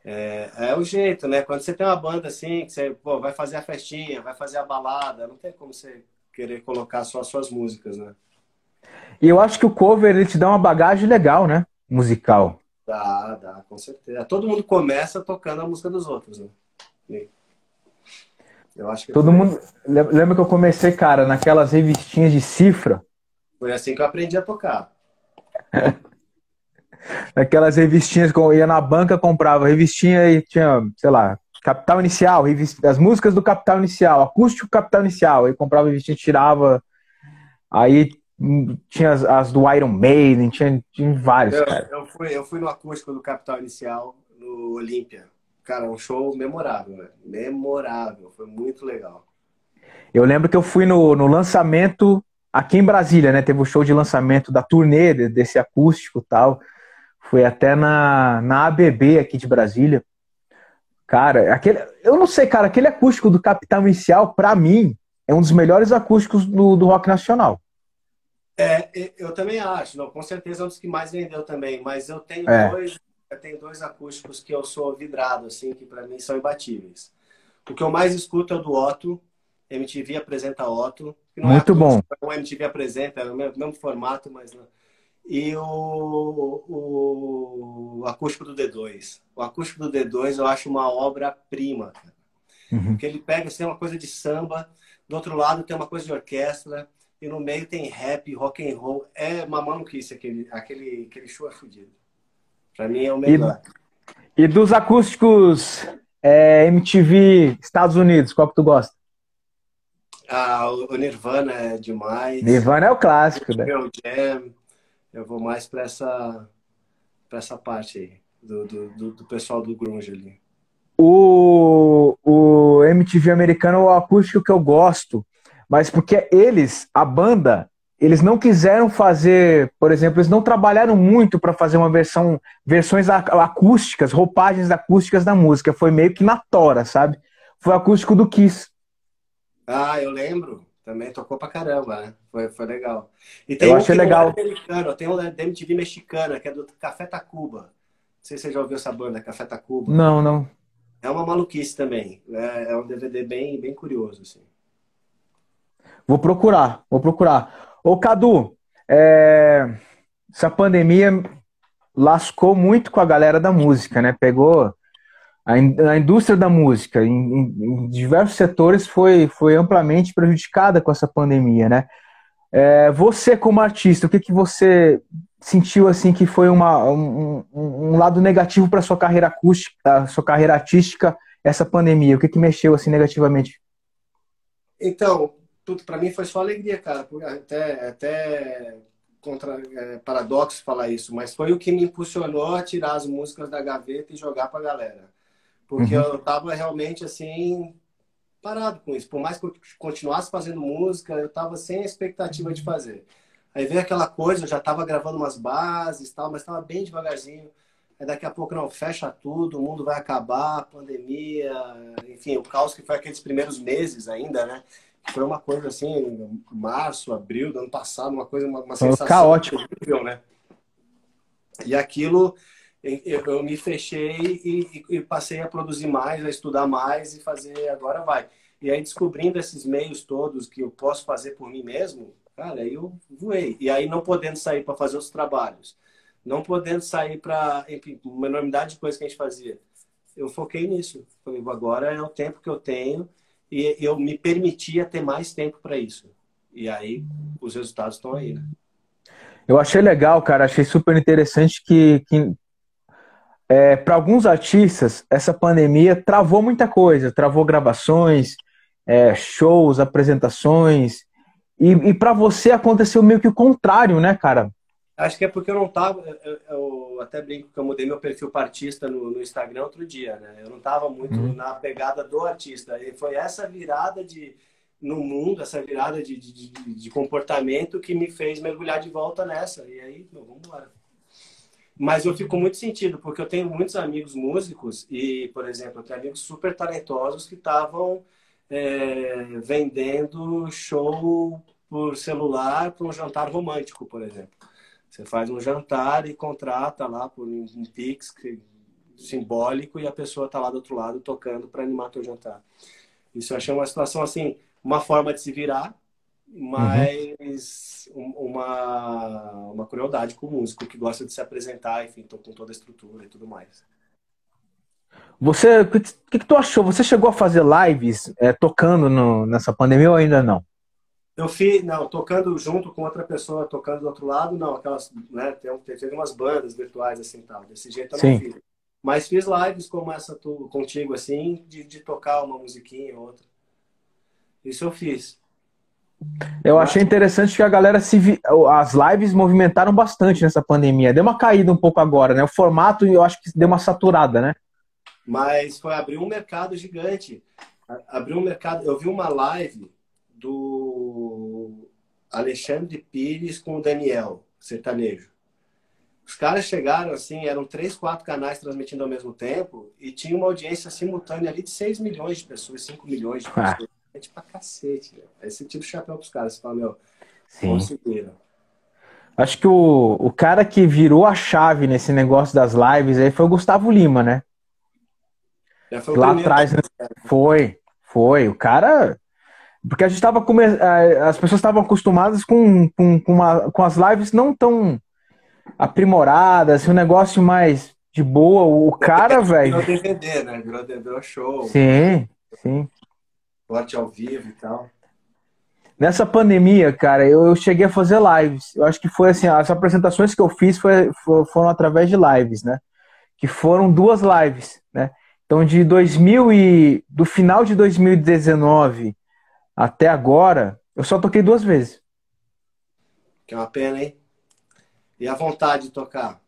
É, é, o jeito, né? Quando você tem uma banda assim, que você pô, vai fazer a festinha, vai fazer a balada, não tem como você querer colocar só as suas músicas, né? E eu acho que o cover ele te dá uma bagagem legal, né? Musical. Dá, dá, com certeza. Todo mundo começa tocando a música dos outros, né? Eu acho que Todo mundo. Lembra que eu comecei, cara, naquelas revistinhas de cifra? Foi assim que eu aprendi a tocar. [laughs] Aquelas revistinhas que eu ia na banca, comprava revistinha e tinha, sei lá, Capital Inicial, revista, as músicas do Capital Inicial, acústico Capital Inicial, aí comprava revistinha, tirava. Aí hum, tinha as, as, do Iron Maiden, tinha, tinha vários. Eu, eu, fui, eu fui no acústico do Capital Inicial, no Olímpia. Cara, um show memorável, né? Memorável, foi muito legal. Eu lembro que eu fui no, no lançamento aqui em Brasília, né? Teve o show de lançamento da turnê desse acústico tal. Foi até na, na ABB aqui de Brasília. Cara, aquele, eu não sei, cara, aquele acústico do Capital Inicial, para mim, é um dos melhores acústicos do, do rock nacional. É, eu também acho, não, com certeza é um dos que mais vendeu também, mas eu tenho é. dois, eu tenho dois acústicos que eu sou vidrado, assim, que para mim são imbatíveis. O que eu mais escuto é o do Otto, MTV apresenta Otto. Muito é bom. O MTV apresenta, é o mesmo, mesmo formato, mas não. E o, o, o, acústico do D2. O acústico do D2 eu acho uma obra-prima. Uhum. Porque ele pega assim, uma coisa de samba, do outro lado tem uma coisa de orquestra, e no meio tem rap, rock and roll. É uma maluquice aquele, aquele, aquele show é fodido. Pra mim é o melhor. E, e dos acústicos é, MTV Estados Unidos, qual que tu gosta? Ah, o Nirvana é demais. Nirvana é o clássico, né? Jam. Eu vou mais para essa, pra essa parte aí, do, do, do, pessoal do grunge ali. O, o MTV americano é o acústico que eu gosto, mas porque eles, a banda, eles não quiseram fazer, por exemplo, eles não trabalharam muito para fazer uma versão, versões acústicas, roupagens acústicas da música. Foi meio que na tora, sabe? Foi o acústico do Kiss. Ah, eu lembro. Também tocou pra caramba, né? Foi, foi legal. E tem eu um achei legal. Americano, tem um da MTV mexicana, que é do Café Tacuba. Não sei se você já ouviu essa banda, Café Tacuba. Não, não. É uma maluquice também. É, é um DVD bem, bem curioso, assim. Vou procurar, vou procurar. Ô, Cadu, é... essa pandemia lascou muito com a galera da música, né? Pegou a, indústria da música em, em, diversos setores foi, foi amplamente prejudicada com essa pandemia, né? É, você como artista, o que, que você sentiu assim que foi uma, um, um lado negativo para sua carreira acústica, sua carreira artística, essa pandemia? O que, que mexeu assim negativamente? Então, tudo para mim foi só alegria, cara. Até, até contra é, paradoxo falar isso, mas foi o que me impulsionou a tirar as músicas da gaveta e jogar para a galera. Porque uhum. eu tava realmente assim, parado com isso. Por mais que eu continuasse fazendo música, eu tava sem a expectativa de fazer. Aí veio aquela coisa, eu já tava gravando umas bases tal, mas tava bem devagarzinho. Aí daqui a pouco, não, fecha tudo, o mundo vai acabar, pandemia, enfim, o caos que foi aqueles primeiros meses ainda, né? Foi uma coisa assim, março, abril do ano passado, uma coisa, uma, uma sensação caótico. Né? E aquilo eu, me fechei e, e, passei a produzir mais, a estudar mais e fazer agora vai. E aí descobrindo esses meios todos que eu posso fazer por mim mesmo, cara, aí eu voei. E aí não podendo sair para fazer os trabalhos, não podendo sair para uma enormidade de coisas que a gente fazia, eu foquei nisso. Falei, agora é o tempo que eu tenho e eu me permitia ter mais tempo para isso. E aí os resultados estão aí, né? Eu achei legal, cara. Achei super interessante que, que é, para alguns artistas, essa pandemia travou muita coisa, travou gravações, é, shows, apresentações. E, e para você aconteceu meio que o contrário, né, cara? Acho que é porque eu não tava. Eu, eu até brinco que eu mudei meu perfil para artista no, no, Instagram outro dia, né? Eu não tava muito uhum. na pegada do artista. E foi essa virada de no mundo, essa virada de, de, de, de comportamento que me fez mergulhar de volta nessa. E aí, meu, vamos embora. Mas eu fico muito sentido, porque eu tenho muitos amigos músicos e, por exemplo, eu tenho amigos super talentosos que estavam é, vendendo show por celular para um jantar romântico, por exemplo. Você faz um jantar e contrata lá por um, Pix simbólico e a pessoa está lá do outro lado tocando para animar teu jantar. Isso eu achei uma situação assim, uma forma de se virar, mas uhum. uma, uma crueldade com o músico que gosta de se apresentar, enfim, tô com toda a estrutura e tudo mais. Você, o que, que, tu achou? Você chegou a fazer lives é, tocando no, nessa pandemia ou ainda não? Eu fiz, não, tocando junto com outra pessoa, tocando do outro lado, não, aquelas, né, tem, teve umas bandas virtuais assim tal, desse jeito eu Sim. não fiz. Mas fiz lives como essa tu, contigo, assim, de, de tocar uma musiquinha ou outra. Isso eu fiz. Eu achei interessante que a galera se vi... as lives movimentaram bastante nessa pandemia. Deu uma caída um pouco agora, né? O formato eu acho que deu uma saturada, né? Mas foi abrir um mercado gigante. Abriu um mercado. Eu vi uma live do Alexandre Pires com o Daniel, sertanejo. Os caras chegaram assim, eram três, quatro canais transmitindo ao mesmo tempo e tinha uma audiência simultânea ali de 6 milhões de pessoas, 5 milhões de pessoas. Ah. É tipo pra cacete, né? Aí você tira o chapéu pros caras, você fala, meu, Sim. conseguiram. Acho que o, o cara que virou a chave nesse negócio das lives aí foi o Gustavo Lima, né? Lá atrás, né? Foi, foi. O cara. Porque a gente tava. Come... As pessoas estavam acostumadas com, com, com, uma, com as lives não tão aprimoradas, um negócio mais de boa. O cara, [laughs] velho. Virou DVD, né? Virou, virou show. Sim, sim. Corte ao vivo e tal. Nessa pandemia, cara, eu, eu, cheguei a fazer lives. Eu acho que foi assim, as apresentações que eu fiz foi, foram através de lives, né? Que foram duas lives, né? Então, de 2000 e do final de 2019 até agora, eu só toquei duas vezes. Que é uma pena, hein? E a vontade de tocar?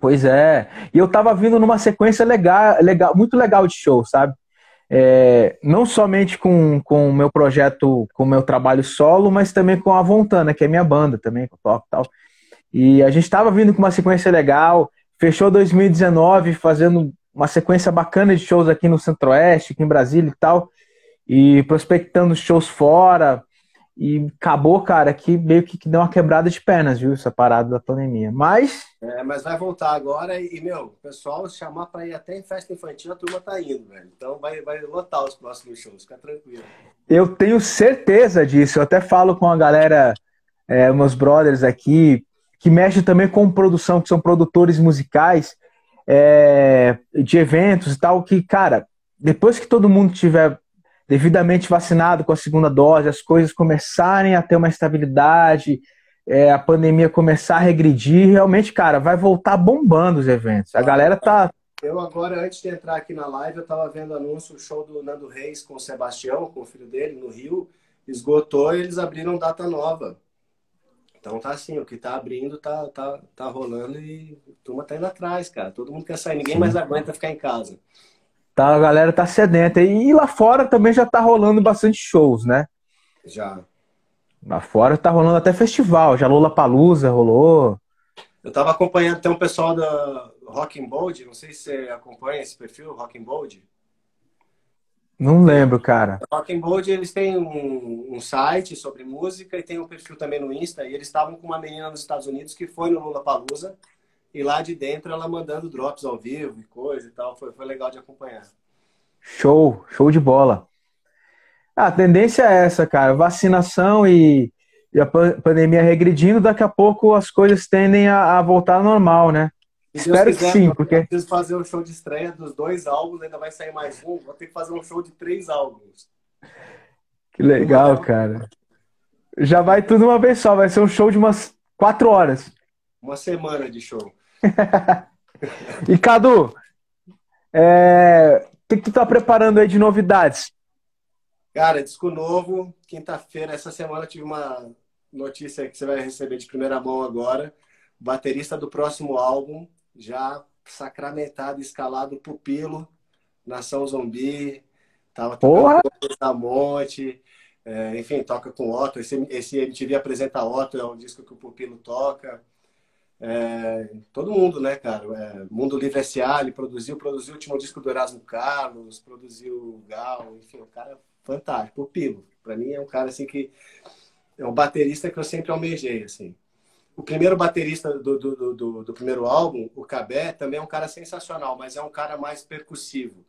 Pois é. E eu tava vindo numa sequência legal, legal muito legal de show, sabe? É, não somente com, o meu projeto, com o meu trabalho solo, mas também com a Vontana, que é minha banda também, que eu toco e tal. E a gente tava vindo com uma sequência legal, fechou 2019 fazendo uma sequência bacana de shows aqui no Centro-Oeste, aqui em Brasília e tal, e prospectando shows fora. E acabou, cara, que meio que deu uma quebrada de pernas, viu? Essa parada da pandemia. Mas. É, mas vai voltar agora e, meu, pessoal, chamar pra ir até em festa infantil, a turma tá indo, velho. Então vai, vai lotar os próximos shows, fica tranquilo. Eu tenho certeza disso. Eu até falo com a galera, é, meus brothers aqui, que mexem também com produção, que são produtores musicais é, de eventos e tal, que, cara, depois que todo mundo tiver devidamente vacinado com a segunda dose, as coisas começarem a ter uma estabilidade, é, a pandemia começar a regredir, realmente, cara, vai voltar bombando os eventos. A galera tá. Eu agora, antes de entrar aqui na live, eu tava vendo anúncio, o show do Nando Reis com o Sebastião, com o filho dele, no Rio, esgotou e eles abriram data nova. Então tá assim, o que tá abrindo tá, tá, tá rolando e a turma tá indo atrás, cara. Todo mundo quer sair, ninguém Sim. mais aguenta ficar em casa. Tá, a galera tá sedenta. E lá fora também já tá rolando bastante shows, né? Já. Lá fora tá rolando até festival, já Lula Palusa rolou. Eu tava acompanhando, tem um pessoal da Rock and Bold, não sei se você acompanha esse perfil, Rock and Bold. Não lembro, cara. Rock and Bold, eles têm um, um, site sobre música e tem um perfil também no Insta. E eles estavam com uma menina nos Estados Unidos que foi no Lula Palusa e lá de dentro ela mandando drops ao vivo e coisa e tal. Foi, foi legal de acompanhar. Show, show de bola. Ah, a tendência é essa, cara. Vacinação e, e a pandemia regredindo, daqui a pouco as coisas tendem a, a voltar ao normal, né? Espero quiser, que sim, porque. Eu preciso fazer um show de estreia dos dois álbuns, ainda vai sair mais um. Vou ter que fazer um show de três álbuns. Que legal, cara. Já vai tudo uma vez só, vai ser um show de umas quatro horas. Uma semana de show. [laughs] e Cadu, é... o que, que tu tá preparando aí de novidades? Cara, disco novo, quinta-feira, essa semana eu tive uma notícia que você vai receber de primeira mão agora. O baterista do próximo álbum já sacramentado, escalado pupilo, Nação Zumbi, tava tocando com Monte, é, enfim, toca com Otto, esse, esse MTV apresenta Otto, é um disco que o Pupilo toca. É, todo mundo, né, cara? É, Mundo Livre S.A., ele produziu, produziu o último disco do Erasmo Carlos, produziu o Gal, enfim, um cara fantástico, Pupilo. Para mim é um cara assim que é um baterista que eu sempre almejei, assim o primeiro baterista do, do, do, do, primeiro álbum, o Cabé, também é um cara sensacional, mas é um cara mais percussivo.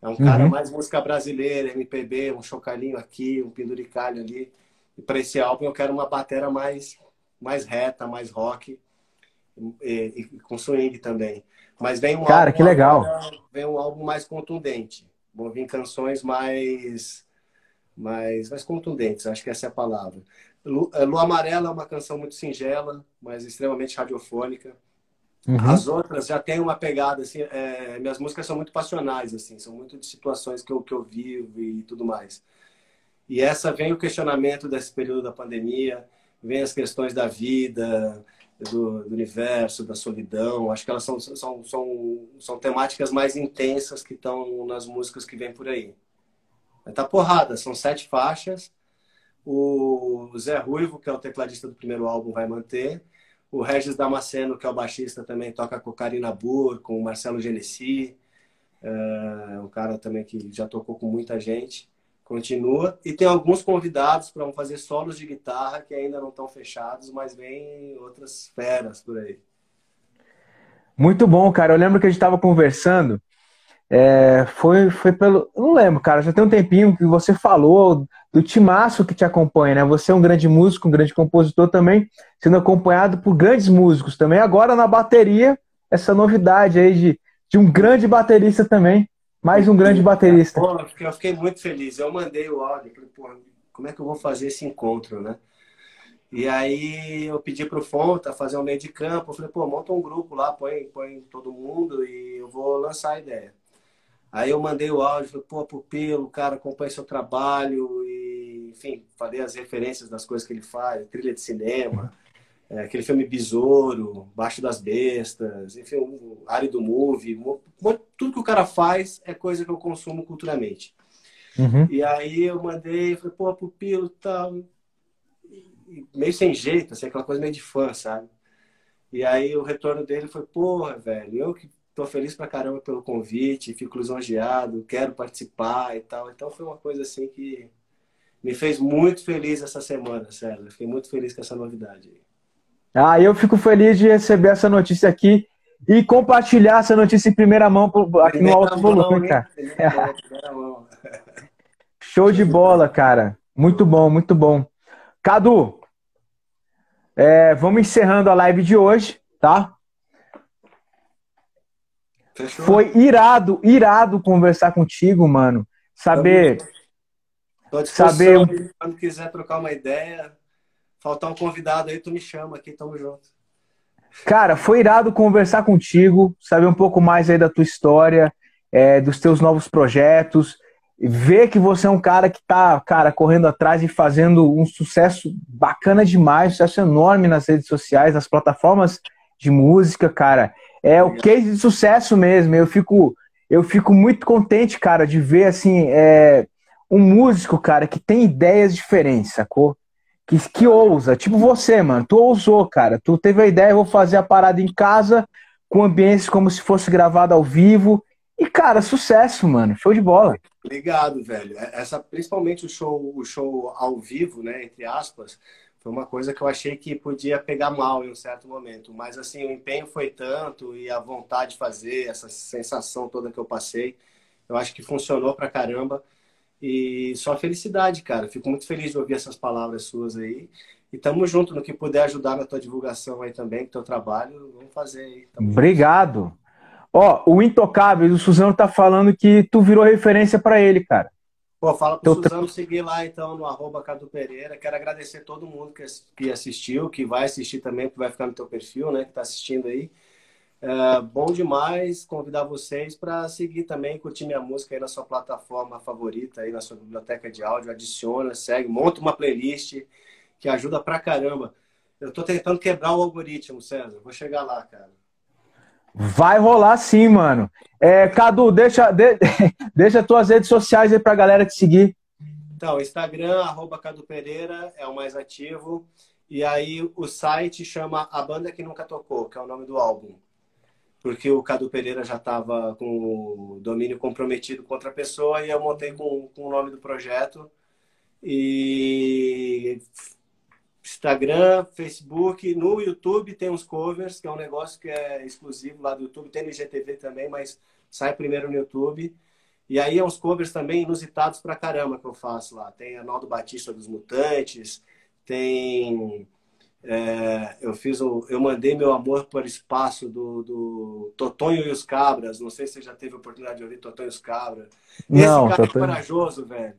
É um cara uhum. mais música brasileira, MPB, um chocalhinho aqui, um penduricalho ali. E para esse álbum eu quero uma batera mais, mais reta, mais rock e, e com swing também. Mas vem um cara, álbum, que legal. Agora, vem um álbum mais contundente. Vão vir canções mais, mais, mais contundentes, acho que essa é a palavra. É, Lua Amarela é uma canção muito singela, mas extremamente radiofônica. Uhum. As outras já tem uma pegada, assim, é, minhas músicas são muito passionais, assim, são muito de situações que eu, que eu vivo e tudo mais. E essa vem o questionamento desse período da pandemia, vem as questões da vida, do, do universo, da solidão. Acho que elas são, são, são, são temáticas mais intensas que estão nas músicas que vem por aí. Tá porrada, são sete faixas O Zé Ruivo, que é o tecladista do primeiro álbum, vai manter. O Regis Damasceno, que é o baixista, também toca com Karina Burr, com o Marcelo Genesi. É um cara também que já tocou com muita gente. Continua. E tem alguns convidados para fazer solos de guitarra que ainda não estão fechados, mas vem outras feras por aí. Muito bom, cara. Eu lembro que a gente estava conversando. É, foi, foi pelo. Não lembro, cara. Já tem um tempinho que você falou do timaço que te acompanha, né? Você é um grande músico, um grande compositor também, sendo acompanhado por grandes músicos também. Agora na bateria, essa novidade aí de, de um grande baterista também. Mais um grande baterista. Pô, eu fiquei muito feliz. Eu mandei o áudio, falei, pô, como é que eu vou fazer esse encontro, né? E aí eu pedi pro Fonta fazer um meio de campo. Eu falei, pô, monta um grupo lá, põe, põe todo mundo e eu vou lançar a ideia. Aí eu mandei o áudio, falei, pô, Pupilo, cara, acompanha seu trabalho e, enfim, falei as referências das coisas que ele faz, trilha de cinema, é, aquele filme Besouro, Baixo das Bestas, enfim, o Árido Movie, tudo que o cara faz é coisa que eu consumo culturalmente. Uhum. E aí eu mandei, falei, pô, Pupilo, tal, tá... meio sem jeito, assim, aquela coisa meio de fã, sabe? E aí o retorno dele foi, porra, velho, eu que tô feliz pra caramba pelo convite, fico lisonjeado, quero participar e tal. Então foi uma coisa assim que me fez muito feliz essa semana, César. Fiquei muito feliz com essa novidade. Ah, eu fico feliz de receber essa notícia aqui e compartilhar essa notícia em primeira mão aqui primeira no Alto Volume, cara. [laughs] Show de bola, cara. Muito bom, muito bom. Cadu, é, vamos encerrando a live de hoje, tá? Fechou. Foi irado, irado conversar contigo, mano. Saber. saber. Quando quiser trocar uma ideia, faltar um convidado aí, tu me chama aqui, tamo junto. Cara, foi irado conversar contigo, saber um pouco mais aí da tua história, é, dos teus novos projetos, ver que você é um cara que tá, cara, correndo atrás e fazendo um sucesso bacana demais, um sucesso enorme nas redes sociais, nas plataformas de música, cara. É o case de sucesso mesmo. Eu fico, eu fico muito contente, cara, de ver assim é, um músico, cara, que tem ideias diferentes, sacou? Que, que ousa, tipo você, mano. Tu ousou, cara. Tu teve a ideia, eu vou fazer a parada em casa, com ambientes como se fosse gravado ao vivo. E, cara, sucesso, mano. Show de bola. Obrigado, velho. Essa, principalmente o show, o show ao vivo, né? Entre aspas, foi uma coisa que eu achei que podia pegar mal em um certo momento. Mas, assim, o empenho foi tanto e a vontade de fazer, essa sensação toda que eu passei, eu acho que funcionou pra caramba. E só felicidade, cara. Fico muito feliz de ouvir essas palavras suas aí. E tamo junto no que puder ajudar na tua divulgação aí também, com teu trabalho, vamos fazer aí. Tamo Obrigado. Junto. Ó, o Intocável, o Suzano tá falando que tu virou referência para ele, cara. Pô, fala pro Tô... Suzano seguir lá então no arroba Cadu Pereira. Quero agradecer todo mundo que, assistiu, que vai assistir também, que vai ficar no teu perfil, né? Que tá assistindo aí. É, bom demais convidar vocês para seguir também, curtir minha música aí na sua plataforma favorita, aí na sua biblioteca de áudio, adiciona, segue, monta uma playlist que ajuda pra caramba. Eu tô tentando quebrar o algoritmo, César. Vou chegar lá, cara. Vai rolar sim, mano. É, Cadu, deixa, de, [laughs] deixa tuas redes sociais aí pra galera te seguir. Então, Instagram, arroba Cadu Pereira, é o mais ativo. E aí o site chama A Banda Que Nunca Tocou, que é o nome do álbum. Porque o Cadu Pereira já estava com o domínio comprometido com outra pessoa e eu montei com, com o nome do projeto. E Instagram, Facebook, no YouTube tem uns covers, que é um negócio que é exclusivo lá do YouTube, tem no IGTV também, mas sai primeiro no YouTube. E aí é uns covers também inusitados pra caramba que eu faço lá. Tem Arnaldo Batista dos Mutantes, tem. É, eu fiz o, eu mandei meu amor para o espaço do, do Totonho e os Cabras. Não sei se você já teve a oportunidade de ouvir Totonho e os Cabras. Não, Esse cara é corajoso, velho.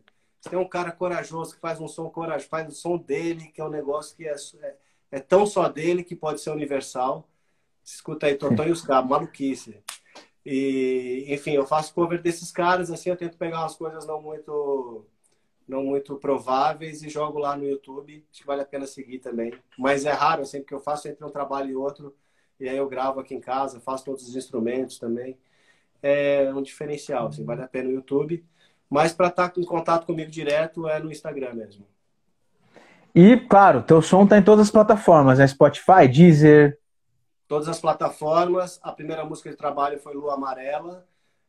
Tem um cara corajoso que faz um som corajoso, faz o som dele, que é um negócio que é, é, é tão só dele que pode ser universal. Escuta aí, Totó e os cabos, maluquice. E, enfim, eu faço cover desses caras, assim, eu tento pegar umas coisas não muito não muito prováveis e jogo lá no YouTube. Acho que vale a pena seguir também. Mas é raro, assim, porque eu faço entre um trabalho e outro. E aí eu gravo aqui em casa, faço todos os instrumentos também. É um diferencial, assim, vale a pena no YouTube. Mas para estar tá em contato comigo direto é no Instagram mesmo. E, claro, teu som tá em todas as plataformas, né? Spotify, Deezer. Todas as plataformas. A primeira música de trabalho foi Lua Amarela.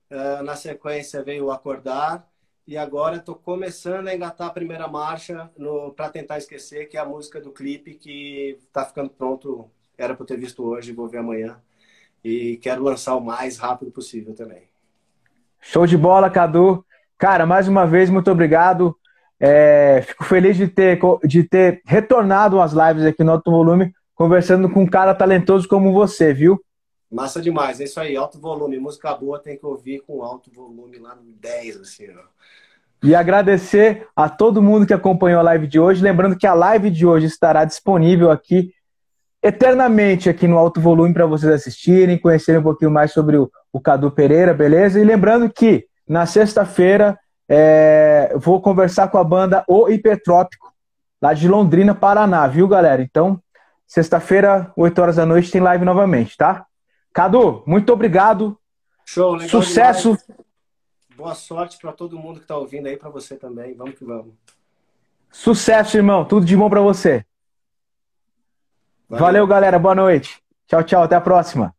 Uh, na sequência veio Acordar. E agora estou começando a engatar a primeira marcha para tentar esquecer, que é a música do clipe que está ficando pronto. Era para ter visto hoje, vou ver amanhã. E quero lançar o mais rápido possível também. Show de bola, Cadu. Cara, mais uma vez, muito obrigado. É, fico feliz de ter, de ter retornado às lives aqui no Alto Volume, conversando com um cara talentoso como você, viu? Massa demais, é isso aí, alto volume. Música boa tem que ouvir com alto volume lá no 10, assim, ó. E agradecer a todo mundo que acompanhou a live de hoje. Lembrando que a live de hoje estará disponível aqui eternamente aqui no Alto Volume para vocês assistirem, conhecerem um pouquinho mais sobre o, o Cadu Pereira, beleza? E lembrando que na sexta-feira é, vou conversar com a banda O Hipertrópico, lá de Londrina, Paraná, viu, galera? Então, sexta-feira, 8 horas da noite, tem live novamente, tá? Cadu, muito obrigado. Show, legal Sucesso. Demais. Boa sorte para todo mundo que está ouvindo aí, para você também. Vamos que vamos. Sucesso, irmão. Tudo de bom para você. Valeu. Valeu, galera. Boa noite. Tchau, tchau. Até a próxima.